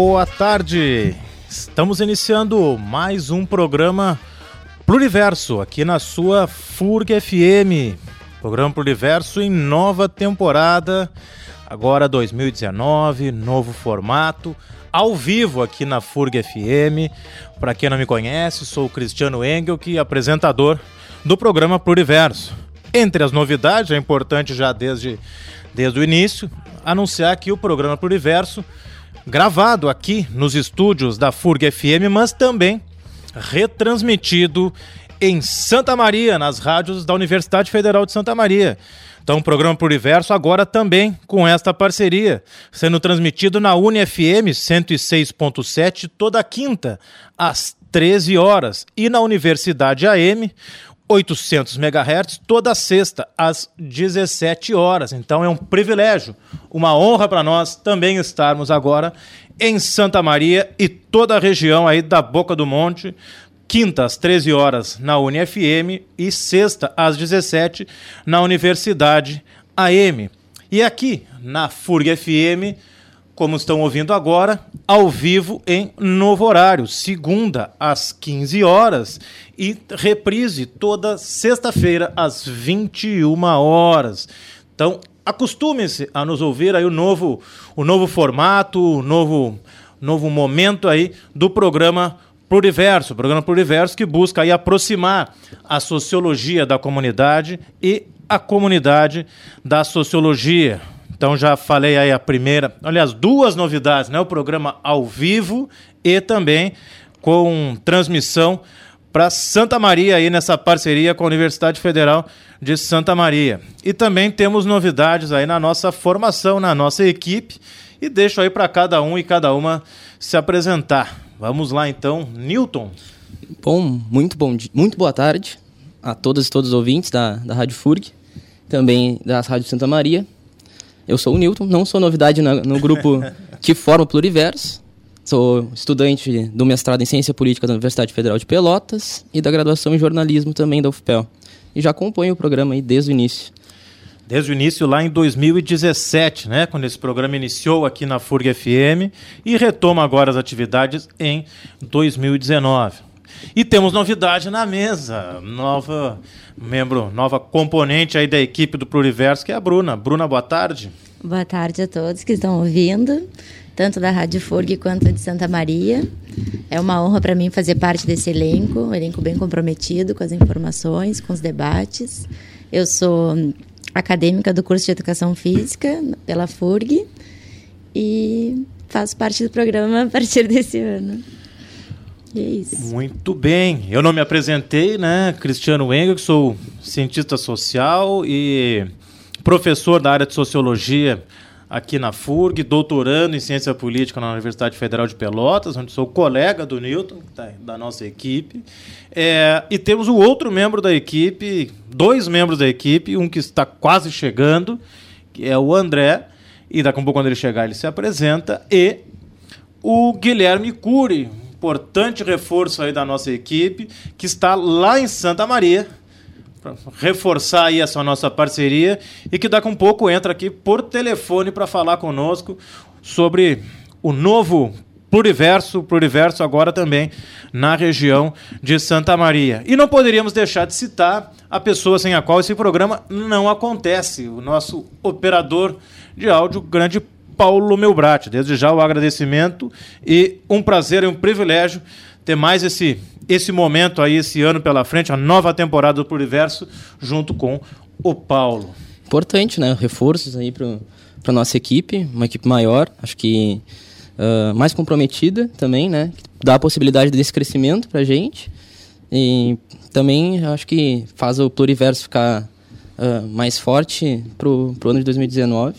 Boa tarde. Estamos iniciando mais um programa Pluriverso aqui na sua FURG FM. Programa Pluriverso em nova temporada, agora 2019, novo formato, ao vivo aqui na FURG FM. Para quem não me conhece, sou o Cristiano Engel, que é apresentador do programa Pluriverso. Entre as novidades, é importante já desde, desde o início anunciar que o programa Pluriverso, gravado aqui nos estúdios da FURG FM, mas também retransmitido em Santa Maria, nas rádios da Universidade Federal de Santa Maria. Então, o programa Pluriverso agora também com esta parceria, sendo transmitido na UniFM 106.7 toda quinta, às 13 horas, e na Universidade AM 800 MHz toda sexta às 17 horas. Então é um privilégio, uma honra para nós também estarmos agora em Santa Maria e toda a região aí da Boca do Monte. Quinta às 13 horas na UniFM e sexta às 17 na Universidade AM. E aqui na FURG FM como estão ouvindo agora, ao vivo em novo horário, segunda às 15 horas e reprise toda sexta-feira às 21 horas. Então, acostume-se a nos ouvir aí o novo, o novo formato, o novo, novo momento aí do programa Pluriverso, programa Pluriverso que busca aí aproximar a sociologia da comunidade e a comunidade da sociologia. Então já falei aí a primeira, aliás, duas novidades, né? O programa ao vivo e também com transmissão para Santa Maria aí nessa parceria com a Universidade Federal de Santa Maria. E também temos novidades aí na nossa formação, na nossa equipe, e deixo aí para cada um e cada uma se apresentar. Vamos lá então, Newton. Bom, muito bom, muito boa tarde a todas e todos os ouvintes da, da Rádio FURG, também das Rádios Santa Maria. Eu sou o Newton, não sou novidade no, no grupo que forma o Pluriverso. Sou estudante do mestrado em Ciência Política da Universidade Federal de Pelotas e da graduação em Jornalismo também da UFPEL. E já acompanho o programa aí desde o início. Desde o início, lá em 2017, né, quando esse programa iniciou aqui na FURG FM e retoma agora as atividades em 2019. E temos novidade na mesa, nova membro, nova componente aí da equipe do Pluriverso, que é a Bruna. Bruna, boa tarde. Boa tarde a todos que estão ouvindo, tanto da Rádio Furg quanto de Santa Maria. É uma honra para mim fazer parte desse elenco, um elenco bem comprometido com as informações, com os debates. Eu sou acadêmica do curso de Educação Física pela FURG e faço parte do programa a partir desse ano. E é isso. Muito bem. Eu não me apresentei, né? Cristiano Engel, sou cientista social e professor da área de sociologia aqui na FURG, doutorando em ciência política na Universidade Federal de Pelotas, onde sou colega do Newton, tá, da nossa equipe. É, e temos o outro membro da equipe, dois membros da equipe, um que está quase chegando, que é o André, e daqui a pouco, quando ele chegar, ele se apresenta, e o Guilherme Cury, importante reforço aí da nossa equipe, que está lá em Santa Maria, reforçar aí essa nossa parceria e que daqui a um pouco entra aqui por telefone para falar conosco sobre o novo Pluriverso, Pluriverso agora também na região de Santa Maria. E não poderíamos deixar de citar a pessoa sem a qual esse programa não acontece, o nosso operador de áudio, grande Paulo Melbrat. Desde já o agradecimento e um prazer e um privilégio ter mais esse, esse momento aí, esse ano pela frente, a nova temporada do Pluriverso, junto com o Paulo. Importante, né? Reforços aí para a nossa equipe, uma equipe maior, acho que uh, mais comprometida também, né? Dá a possibilidade desse crescimento para a gente. E também acho que faz o Pluriverso ficar uh, mais forte para o ano de 2019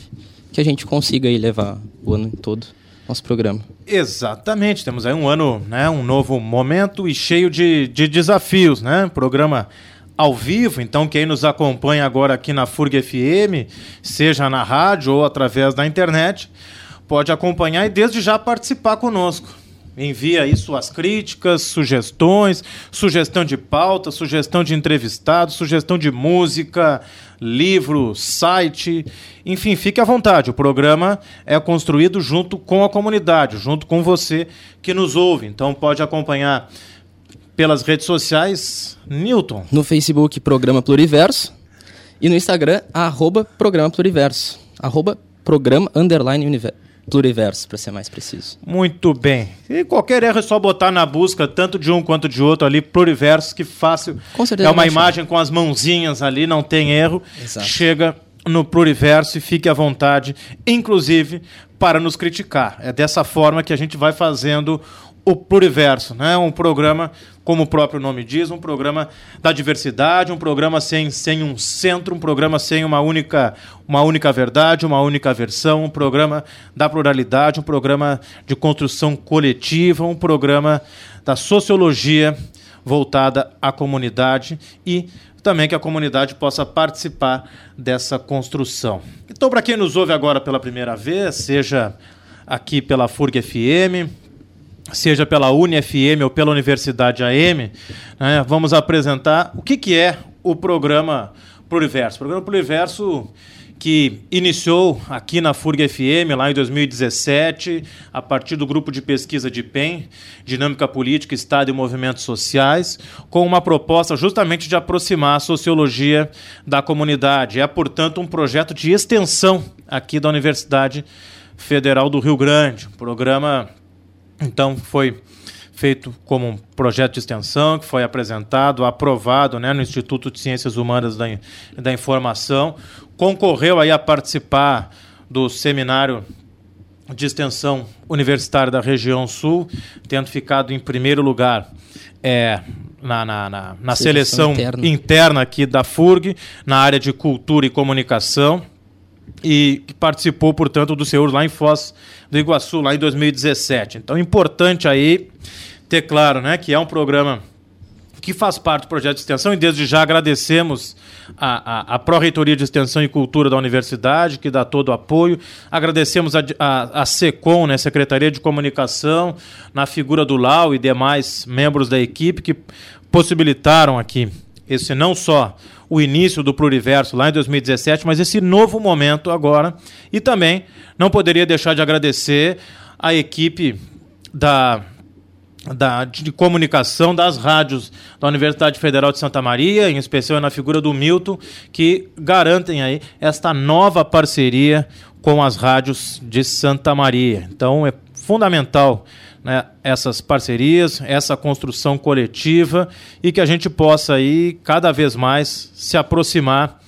que a gente consiga aí levar o ano todo nosso programa. Exatamente, temos aí um ano, né, um novo momento e cheio de, de desafios, né? Programa ao vivo, então quem nos acompanha agora aqui na FURG FM, seja na rádio ou através da internet, pode acompanhar e desde já participar conosco. Envia aí suas críticas, sugestões, sugestão de pauta, sugestão de entrevistado, sugestão de música, livro, site, enfim, fique à vontade. O programa é construído junto com a comunidade, junto com você que nos ouve. Então pode acompanhar pelas redes sociais, Newton. No Facebook, Programa Pluriverso. E no Instagram, arroba Programa Pluriverso. Arroba Programa Underline Universo pluriverso, para ser mais preciso. Muito bem. E qualquer erro é só botar na busca, tanto de um quanto de outro ali, pluriverso, que fácil. Com certeza. É uma imagem com as mãozinhas ali, não tem erro. Exato. Chega no pluriverso e fique à vontade, inclusive para nos criticar. É dessa forma que a gente vai fazendo o Pluriverso, né? Um programa, como o próprio nome diz, um programa da diversidade, um programa sem, sem um centro, um programa sem uma única, uma única verdade, uma única versão, um programa da pluralidade, um programa de construção coletiva, um programa da sociologia voltada à comunidade e também que a comunidade possa participar dessa construção. Então, para quem nos ouve agora pela primeira vez, seja aqui pela FURG FM, seja pela UniFM ou pela Universidade AM, né, vamos apresentar o que, que é o programa Pluriverso. O programa Pluriverso que iniciou aqui na FURG FM lá em 2017, a partir do grupo de pesquisa de PEN, Dinâmica Política, Estado e Movimentos Sociais, com uma proposta justamente de aproximar a sociologia da comunidade. É, portanto, um projeto de extensão aqui da Universidade Federal do Rio Grande. Um programa então foi feito como um projeto de extensão que foi apresentado, aprovado né, no Instituto de Ciências Humanas da, da Informação, concorreu aí a participar do seminário de extensão universitária da região sul, tendo ficado em primeiro lugar é, na, na, na, na seleção, seleção interna. interna aqui da FURG, na área de cultura e comunicação e que participou, portanto, do Senhor lá em Foz do Iguaçu, lá em 2017. Então, importante aí ter claro né, que é um programa que faz parte do projeto de extensão e desde já agradecemos a, a, a Pró-Reitoria de Extensão e Cultura da Universidade, que dá todo o apoio. Agradecemos a, a, a SECOM, né, Secretaria de Comunicação, na figura do Lau e demais membros da equipe que possibilitaram aqui esse não só o início do Pluriverso lá em 2017, mas esse novo momento agora. E também não poderia deixar de agradecer a equipe da, da, de comunicação das rádios da Universidade Federal de Santa Maria, em especial na figura do Milton, que garantem aí esta nova parceria com as rádios de Santa Maria. Então é fundamental né, essas parcerias, essa construção coletiva e que a gente possa aí cada vez mais se aproximar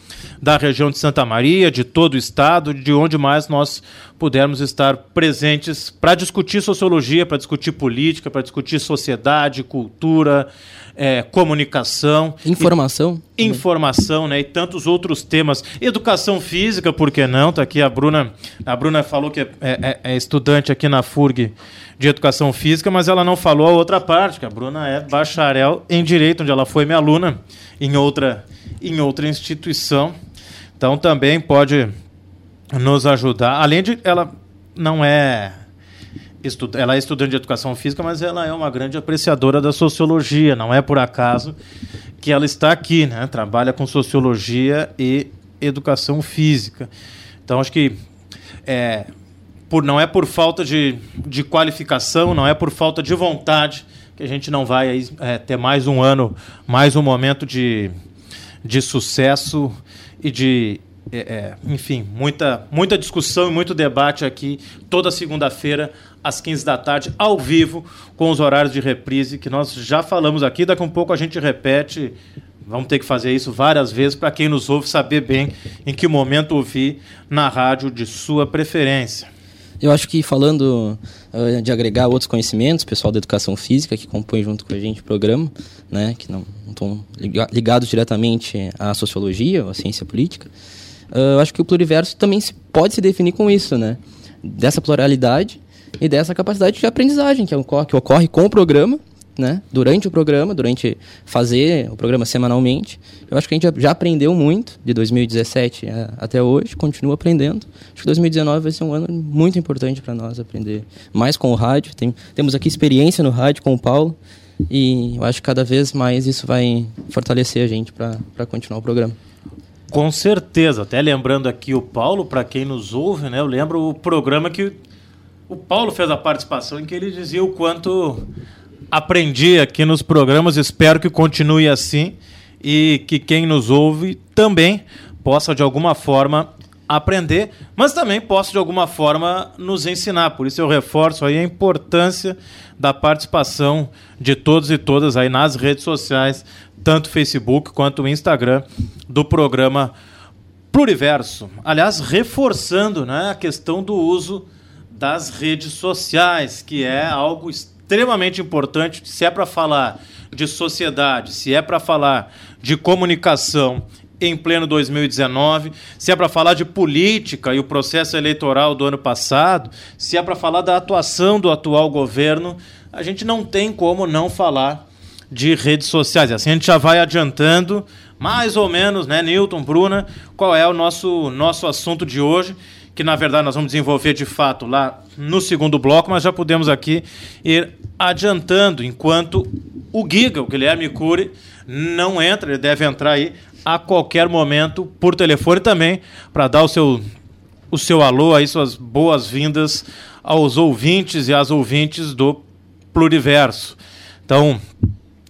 da região de Santa Maria, de todo o estado, de onde mais nós pudermos estar presentes para discutir sociologia, para discutir política, para discutir sociedade, cultura, é, comunicação. Informação. E, informação, né? E tantos outros temas. Educação física, por que não? Está aqui a Bruna. A Bruna falou que é, é, é estudante aqui na FURG de Educação Física, mas ela não falou a outra parte, que a Bruna é bacharel em Direito, onde ela foi minha aluna em outra, em outra instituição. Então também pode nos ajudar. Além de ela não é ela é estudante de educação física, mas ela é uma grande apreciadora da sociologia. Não é por acaso que ela está aqui, né? Trabalha com sociologia e educação física. Então acho que é, por, não é por falta de, de qualificação, não é por falta de vontade que a gente não vai é, ter mais um ano, mais um momento de, de sucesso e de, é, é enfim, muita, muita discussão e muito debate aqui toda segunda-feira às 15 da tarde, ao vivo, com os horários de reprise que nós já falamos aqui. Daqui a um pouco a gente repete. Vamos ter que fazer isso várias vezes para quem nos ouve saber bem em que momento ouvir na rádio de sua preferência. Eu acho que falando uh, de agregar outros conhecimentos, pessoal da educação física que compõe junto com a gente o programa, né, que não estão ligados diretamente à sociologia à ciência política, uh, eu acho que o pluriverso também se, pode se definir com isso, né, dessa pluralidade e dessa capacidade de aprendizagem que ocorre, que ocorre com o programa né, durante o programa, durante fazer o programa semanalmente. Eu acho que a gente já aprendeu muito de 2017 até hoje, continua aprendendo. Acho que 2019 vai ser um ano muito importante para nós aprender mais com o rádio. Tem, temos aqui experiência no rádio com o Paulo e eu acho que cada vez mais isso vai fortalecer a gente para continuar o programa. Com certeza. Até lembrando aqui o Paulo, para quem nos ouve, né? Eu lembro o programa que o Paulo fez a participação em que ele dizia o quanto aprendi aqui nos programas. Espero que continue assim e que quem nos ouve também possa de alguma forma aprender, mas também possa de alguma forma nos ensinar. Por isso eu reforço aí a importância da participação de todos e todas aí nas redes sociais, tanto Facebook quanto Instagram do programa Pluriverso. Aliás, reforçando né, a questão do uso das redes sociais, que é algo extremamente importante se é para falar de sociedade, se é para falar de comunicação em pleno 2019, se é para falar de política e o processo eleitoral do ano passado, se é para falar da atuação do atual governo, a gente não tem como não falar de redes sociais. Assim a gente já vai adiantando mais ou menos, né, Newton, Bruna, qual é o nosso nosso assunto de hoje que na verdade nós vamos desenvolver de fato lá no segundo bloco, mas já podemos aqui ir adiantando, enquanto o Giga, o Guilherme Cury, não entra, ele deve entrar aí a qualquer momento por telefone também, para dar o seu, o seu alô aí, suas boas-vindas aos ouvintes e às ouvintes do Pluriverso. Então,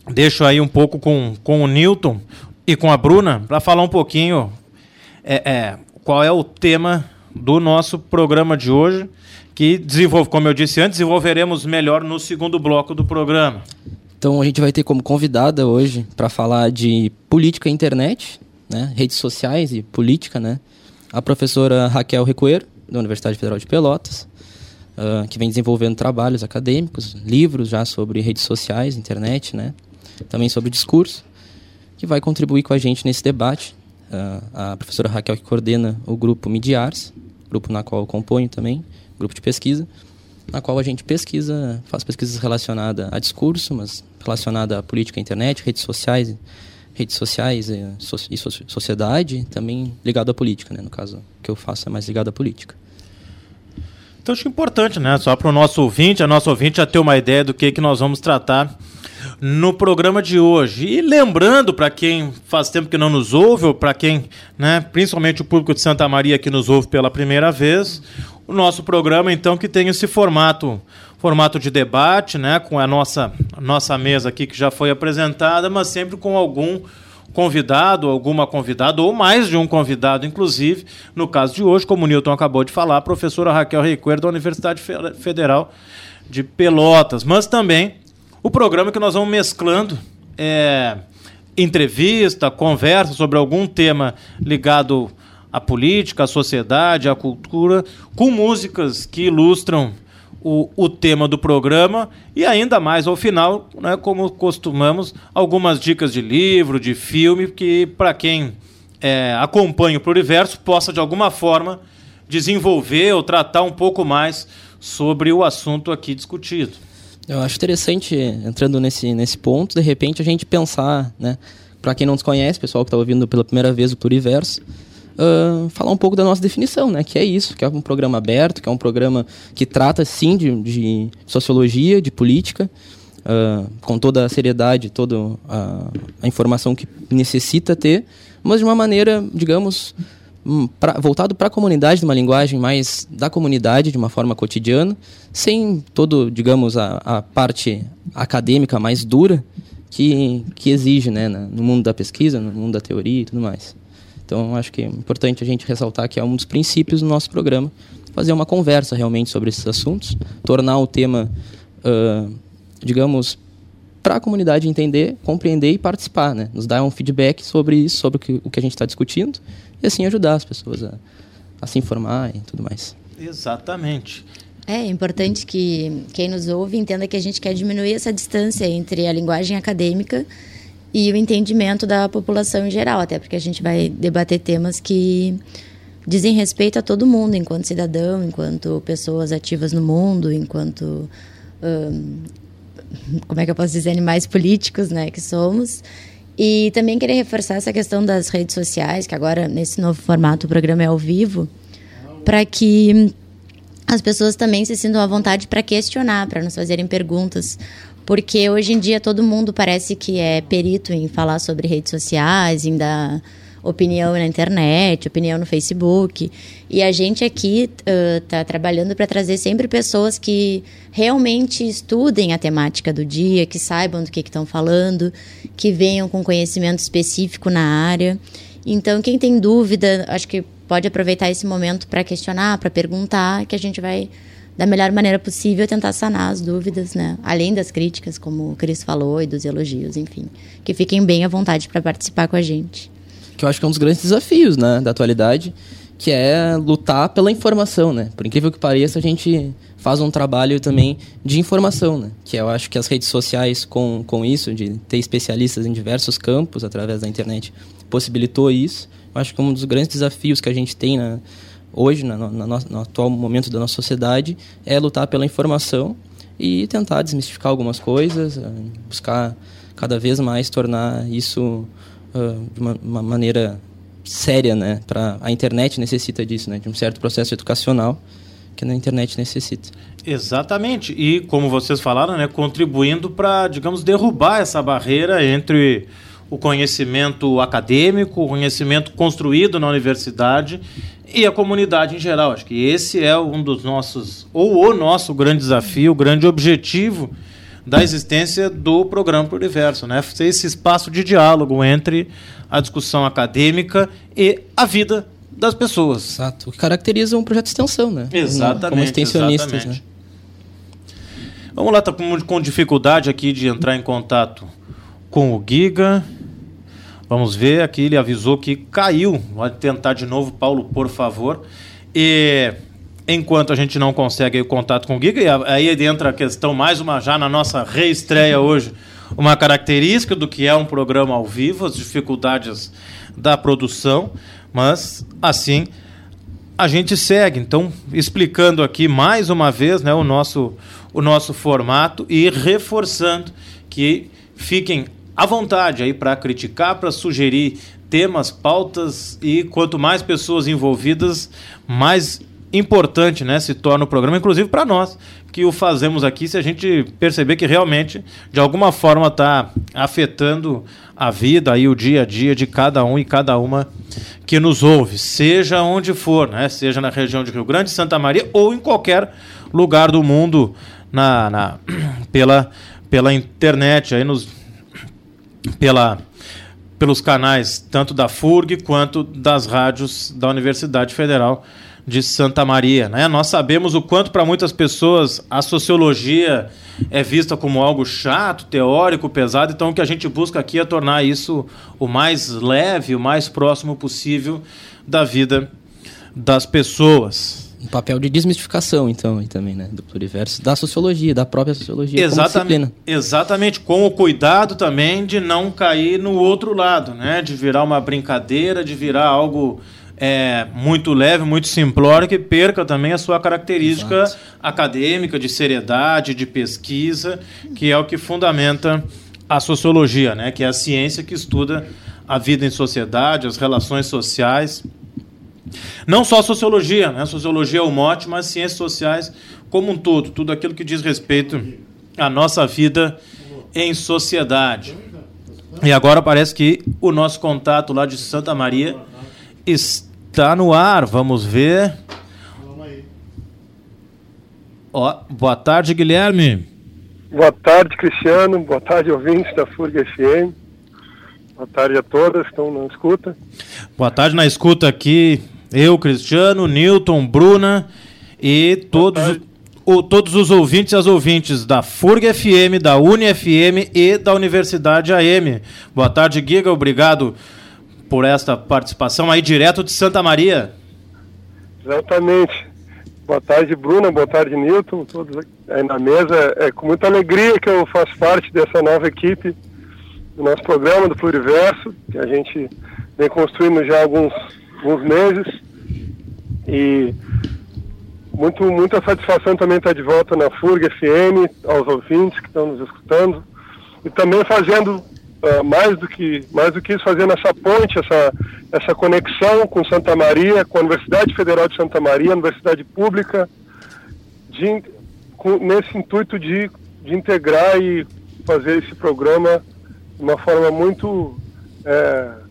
deixo aí um pouco com, com o Newton e com a Bruna para falar um pouquinho é, é, qual é o tema do nosso programa de hoje, que desenvolve, como eu disse antes, desenvolveremos melhor no segundo bloco do programa. Então a gente vai ter como convidada hoje para falar de política e internet, né, redes sociais e política, né, a professora Raquel Recoeiro, da Universidade Federal de Pelotas, uh, que vem desenvolvendo trabalhos acadêmicos, livros já sobre redes sociais, internet, né, também sobre discurso, que vai contribuir com a gente nesse debate. Uh, a professora Raquel que coordena o grupo Midiars, grupo na qual eu componho também, grupo de pesquisa, na qual a gente pesquisa, faz pesquisas relacionadas a discurso, mas relacionada à política, internet, redes sociais, redes sociais e, e sociedade, também ligado à política, né? No caso, o que eu faço é mais ligado à política. Então acho importante, né? Só para o nosso ouvinte, a nossa ouvinte já ter uma ideia do que, que nós vamos tratar no programa de hoje. E lembrando para quem faz tempo que não nos ouve, ou para quem, né, principalmente o público de Santa Maria que nos ouve pela primeira vez, o nosso programa então que tem esse formato, formato de debate, né, com a nossa nossa mesa aqui que já foi apresentada, mas sempre com algum convidado, alguma convidada, ou mais de um convidado, inclusive. No caso de hoje, como o Newton acabou de falar, a professora Raquel Recuer, da Universidade Federal de Pelotas. Mas também o programa que nós vamos mesclando é entrevista, conversa sobre algum tema ligado à política, à sociedade, à cultura, com músicas que ilustram o, o tema do programa e ainda mais ao final, né, como costumamos, algumas dicas de livro, de filme, que para quem é, acompanha o Pluriverso possa de alguma forma desenvolver ou tratar um pouco mais sobre o assunto aqui discutido. Eu acho interessante, entrando nesse, nesse ponto, de repente a gente pensar, né? Para quem não nos conhece, pessoal que está ouvindo pela primeira vez o Pluriverso, uh, falar um pouco da nossa definição, né? Que é isso, que é um programa aberto, que é um programa que trata, sim, de, de sociologia, de política, uh, com toda a seriedade, toda a, a informação que necessita ter, mas de uma maneira, digamos, pra, voltado para a comunidade, uma linguagem mais da comunidade, de uma forma cotidiana, sem todo, digamos, a, a parte acadêmica mais dura que, que exige né, no mundo da pesquisa, no mundo da teoria e tudo mais. Então, acho que é importante a gente ressaltar que é um dos princípios do nosso programa, fazer uma conversa realmente sobre esses assuntos, tornar o tema, uh, digamos, para a comunidade entender, compreender e participar, né? Nos dar um feedback sobre isso, sobre o que a gente está discutindo e assim ajudar as pessoas a, a se informar e tudo mais. Exatamente. É importante que quem nos ouve entenda que a gente quer diminuir essa distância entre a linguagem acadêmica e o entendimento da população em geral, até porque a gente vai debater temas que dizem respeito a todo mundo, enquanto cidadão, enquanto pessoas ativas no mundo, enquanto como é que eu posso dizer, animais políticos, né, que somos. E também queria reforçar essa questão das redes sociais, que agora, nesse novo formato, o programa é ao vivo, para que as pessoas também se sintam à vontade para questionar, para nos fazerem perguntas. Porque hoje em dia todo mundo parece que é perito em falar sobre redes sociais, em dar opinião na internet, opinião no Facebook. E a gente aqui está uh, trabalhando para trazer sempre pessoas que realmente estudem a temática do dia, que saibam do que estão falando, que venham com conhecimento específico na área. Então, quem tem dúvida, acho que pode aproveitar esse momento para questionar, para perguntar, que a gente vai da melhor maneira possível tentar sanar as dúvidas, né? Além das críticas, como o Cris falou, e dos elogios, enfim. Que fiquem bem à vontade para participar com a gente que eu acho que é um dos grandes desafios né, da atualidade, que é lutar pela informação, né? Por incrível que pareça, a gente faz um trabalho também de informação, né? Que eu acho que as redes sociais, com, com isso, de ter especialistas em diversos campos através da internet, possibilitou isso. Eu acho que um dos grandes desafios que a gente tem na, hoje, na, no atual momento da nossa sociedade, é lutar pela informação e tentar desmistificar algumas coisas, eh, buscar cada vez mais tornar isso de uma, uma, maneira séria, né? Para a internet necessita disso, né? De um certo processo educacional que a internet necessita. Exatamente. E como vocês falaram, né, contribuindo para, digamos, derrubar essa barreira entre o conhecimento acadêmico, o conhecimento construído na universidade e a comunidade em geral. Acho que esse é um dos nossos, ou o nosso grande desafio, o grande objetivo da existência do programa Pluriverso, né? Ser esse espaço de diálogo entre a discussão acadêmica e a vida das pessoas. Exato. O que caracteriza um projeto de extensão, né? Exatamente. Como extensionistas, exatamente. né? Vamos lá, tá com, com dificuldade aqui de entrar em contato com o Giga. Vamos ver, aqui ele avisou que caiu. Pode tentar de novo, Paulo, por favor. E enquanto a gente não consegue o contato com o Giga, e aí entra a questão, mais uma já na nossa reestreia hoje, uma característica do que é um programa ao vivo, as dificuldades da produção, mas assim a gente segue. Então, explicando aqui mais uma vez né, o, nosso, o nosso formato e reforçando que fiquem à vontade aí para criticar, para sugerir temas, pautas e quanto mais pessoas envolvidas, mais importante, né, se torna o programa, inclusive para nós que o fazemos aqui, se a gente perceber que realmente de alguma forma está afetando a vida e o dia a dia de cada um e cada uma que nos ouve, seja onde for, né, seja na região de Rio Grande, Santa Maria ou em qualquer lugar do mundo na, na pela pela internet aí nos pela pelos canais tanto da FURG quanto das rádios da Universidade Federal de Santa Maria. Né? Nós sabemos o quanto para muitas pessoas a sociologia é vista como algo chato, teórico, pesado, então o que a gente busca aqui é tornar isso o mais leve, o mais próximo possível da vida das pessoas. Um papel de desmistificação, então, também, né? Do pluriverso, da sociologia, da própria sociologia. Exatamente. Exatamente, com o cuidado também de não cair no outro lado, né? De virar uma brincadeira, de virar algo é, muito leve, muito simplório, que perca também a sua característica Exato. acadêmica, de seriedade, de pesquisa, que é o que fundamenta a sociologia, né? que é a ciência que estuda a vida em sociedade, as relações sociais. Não só a sociologia, né? a sociologia é o mote, mas ciências sociais como um todo, tudo aquilo que diz respeito à nossa vida em sociedade. E agora parece que o nosso contato lá de Santa Maria está Tá no ar, vamos ver. Ó, boa tarde, Guilherme. Boa tarde, Cristiano. Boa tarde, ouvintes da FURG FM. Boa tarde a todas que estão na escuta. Boa tarde na escuta aqui. Eu, Cristiano, Newton, Bruna e todos, o, todos os ouvintes e as ouvintes da FURG FM, da Uni FM e da Universidade AM. Boa tarde, Giga. Obrigado por esta participação aí direto de Santa Maria. Exatamente. Boa tarde, Bruna. Boa tarde, Nilton. Todos aí na mesa. É com muita alegria que eu faço parte dessa nova equipe do nosso programa do Pluriverso, que a gente vem construindo já há alguns, alguns meses. E muito, muita satisfação também estar de volta na FURG FM, aos ouvintes que estão nos escutando, e também fazendo uh, mais, do que, mais do que isso, fazendo essa ponte, essa, essa conexão com Santa Maria, com a Universidade Federal de Santa Maria, Universidade Pública, de, com, nesse intuito de, de integrar e fazer esse programa de uma forma muito. É,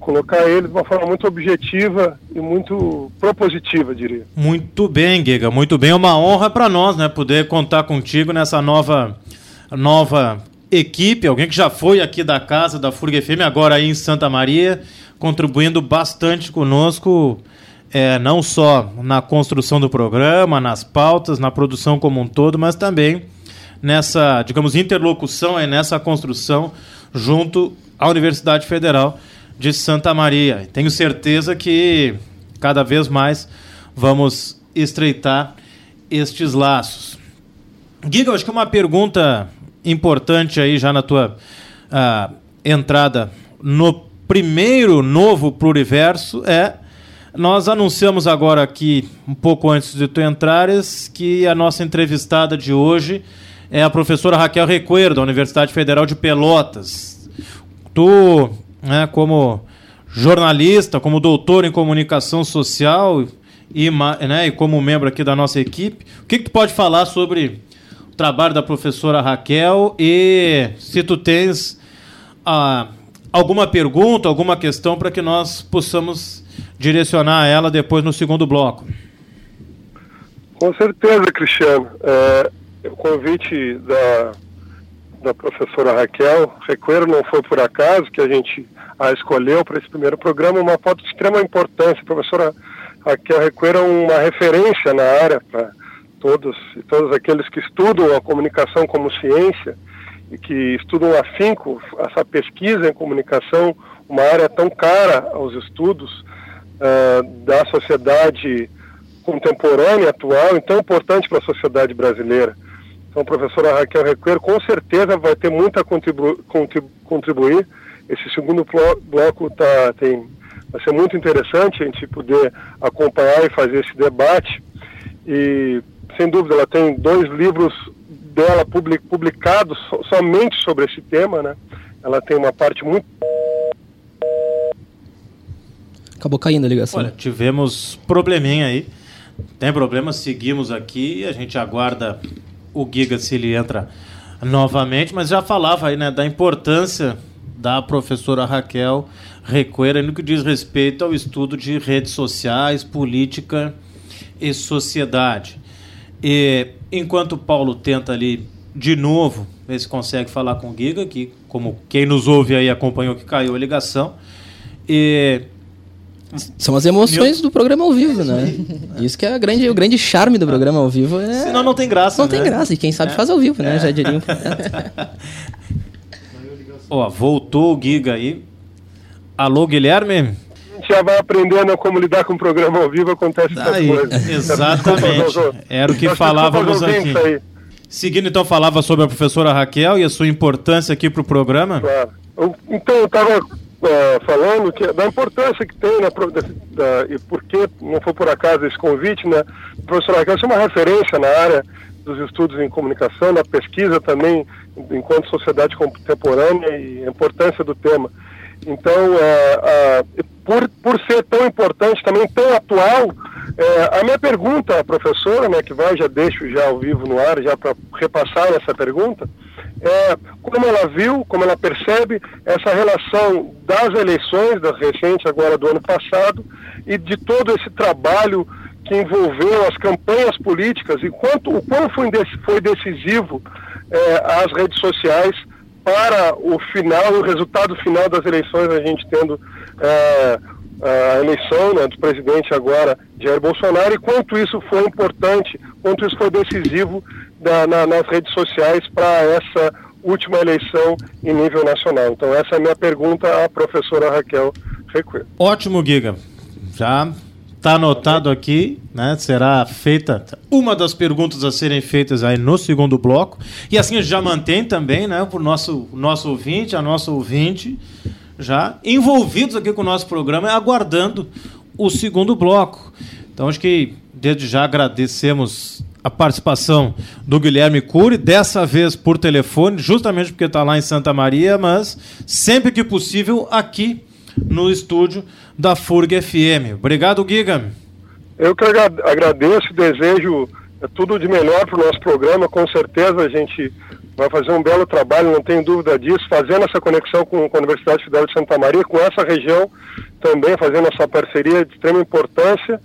colocar ele de uma forma muito objetiva e muito propositiva, diria. Muito bem, Giga, muito bem. É uma honra para nós, né, poder contar contigo nessa nova nova equipe, alguém que já foi aqui da casa da Furga FM, agora aí em Santa Maria, contribuindo bastante conosco, é, não só na construção do programa, nas pautas, na produção como um todo, mas também nessa, digamos, interlocução, é nessa construção junto à Universidade Federal de Santa Maria. Tenho certeza que cada vez mais vamos estreitar estes laços. Giga, acho que uma pergunta importante aí já na tua uh, entrada no primeiro novo Pluriverso é nós anunciamos agora aqui, um pouco antes de tu entrares, que a nossa entrevistada de hoje é a professora Raquel Recuero, da Universidade Federal de Pelotas. Tu né, como jornalista, como doutor em comunicação social e, né, e como membro aqui da nossa equipe, o que, que tu pode falar sobre trabalho da professora Raquel e se tu tens ah, alguma pergunta, alguma questão para que nós possamos direcionar ela depois no segundo bloco. Com certeza, Cristiano. É, o convite da da professora Raquel Recuero não foi por acaso que a gente a escolheu para esse primeiro programa, uma foto de extrema importância. A professora Raquel Recuero é uma referência na área para todos e todos aqueles que estudam a comunicação como ciência e que estudam afinco essa pesquisa em comunicação, uma área tão cara aos estudos uh, da sociedade contemporânea, atual, e tão importante para a sociedade brasileira. Então, a professora Raquel Requeiro com certeza vai ter muito a contribu contribuir. Esse segundo bloco tá, tem, vai ser muito interessante a gente poder acompanhar e fazer esse debate. E, sem dúvida, ela tem dois livros dela publicados somente sobre esse tema, né? Ela tem uma parte muito Acabou caindo a ligação. Olha, tivemos probleminha aí. Tem problema, seguimos aqui e a gente aguarda o Giga se ele entra novamente, mas já falava aí né, da importância da professora Raquel Recuera no que diz respeito ao estudo de redes sociais, política e sociedade. E enquanto o Paulo tenta ali de novo ver se consegue falar com o Giga, que como quem nos ouve aí acompanhou que caiu a ligação, e são as emoções Meu... do programa ao vivo, né? Isso que é grande, o grande charme do programa ao vivo. É... Senão não tem graça. Não né? tem graça. E quem sabe é. faz ao vivo, né? É. Já diria. Ó, voltou o Giga aí. Alô, Guilherme? A gente já vai aprendendo como lidar com o programa ao vivo, acontece essas coisas. Exatamente. Era o que falávamos aqui. Seguindo, então, falava sobre a professora Raquel e a sua importância aqui para o programa. Claro. Então, eu estava é, falando que, da importância que tem, né, da, da, e por que não foi por acaso esse convite, né? O professor Raquel é uma referência na área dos estudos em comunicação, na pesquisa também, enquanto sociedade contemporânea e a importância do tema. Então, é, é, por, por ser tão importante, também tão atual, é, a minha pergunta à professora, né, que vai, já deixo já ao vivo no ar, já para repassar essa pergunta, é, como ela viu, como ela percebe essa relação das eleições, da recente agora do ano passado, e de todo esse trabalho que envolveu as campanhas políticas e quanto, o quão foi, foi decisivo é, as redes sociais para o final, o resultado final das eleições, a gente tendo é, a eleição né, do presidente agora, Jair Bolsonaro, e quanto isso foi importante, quanto isso foi decisivo da, na, nas redes sociais para essa última eleição em nível nacional. Então essa é a minha pergunta à professora Raquel Recuer. Ótimo, Giga. Já está anotado aqui, né? Será feita uma das perguntas a serem feitas aí no segundo bloco. E assim já mantém também, né, para o nosso, nosso ouvinte, a nossa ouvinte, já envolvidos aqui com o nosso programa, aguardando o segundo bloco. Então acho que desde já agradecemos a participação do Guilherme Cury, dessa vez por telefone, justamente porque está lá em Santa Maria, mas sempre que possível aqui no estúdio da FURG FM. Obrigado, Giga. Eu que agradeço, desejo tudo de melhor para o nosso programa. Com certeza a gente vai fazer um belo trabalho, não tenho dúvida disso, fazendo essa conexão com, a Universidade Federal de Santa Maria, com essa região também, fazendo essa parceria de extrema importância.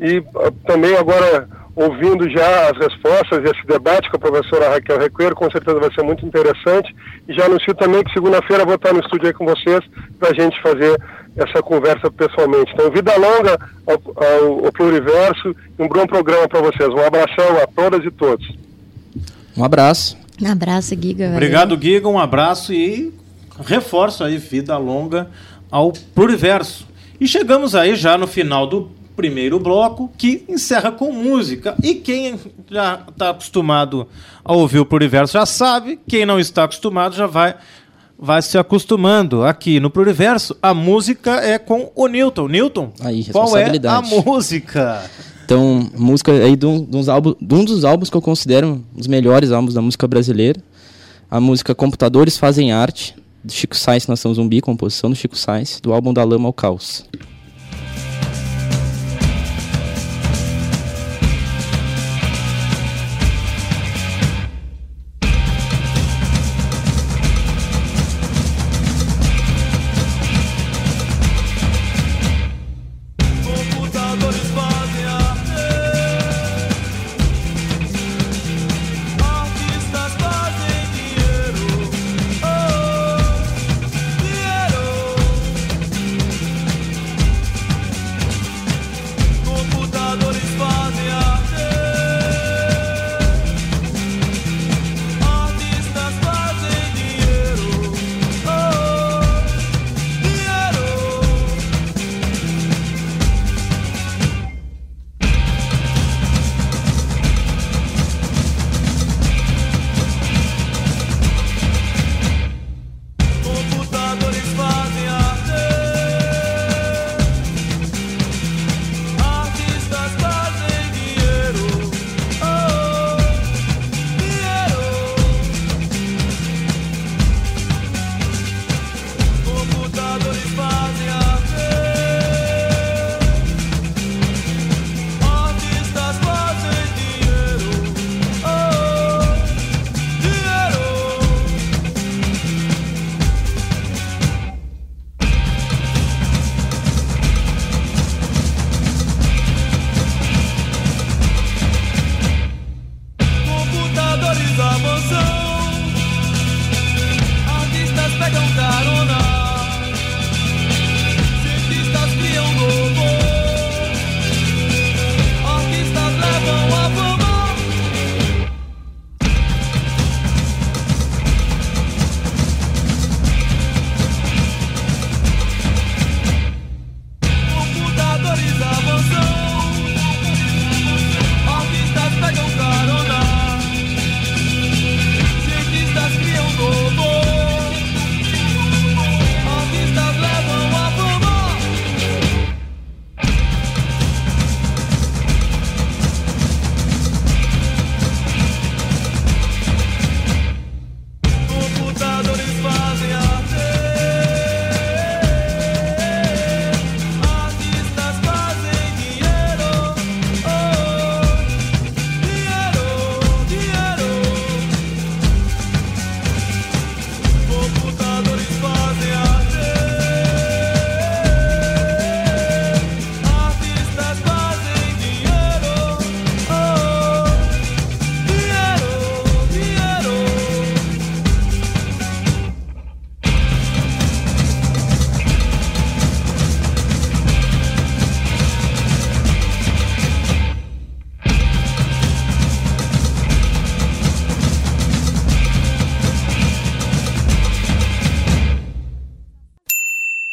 E uh, também agora ouvindo já as respostas e esse debate com a professora Raquel Requeiro, com certeza vai ser muito interessante. E já anuncio também que segunda-feira vou estar no estúdio aí com vocês para a gente fazer essa conversa pessoalmente. Então, vida longa ao, ao, ao Pluriverso e um bom programa para vocês. Um abração a todas e todos. Um abraço. Um abraço, Giga. Obrigado, Giga. Um abraço e reforço aí, vida longa ao Pluriverso. E chegamos aí já no final do primeiro bloco, que encerra com música. E quem já está acostumado a ouvir o Pluriverso já sabe, quem não está acostumado já vai vai se acostumando. Aqui no Pluriverso, a música é com o Newton. Newton, aí, qual é a música? Então, música aí de um, dos álbuns, de um dos álbuns que eu considero os melhores álbuns da música brasileira. A música Computadores Fazem Arte, do Chico Sainz, Nação Zumbi, composição do Chico Sainz, do álbum Da Lama ao Caos.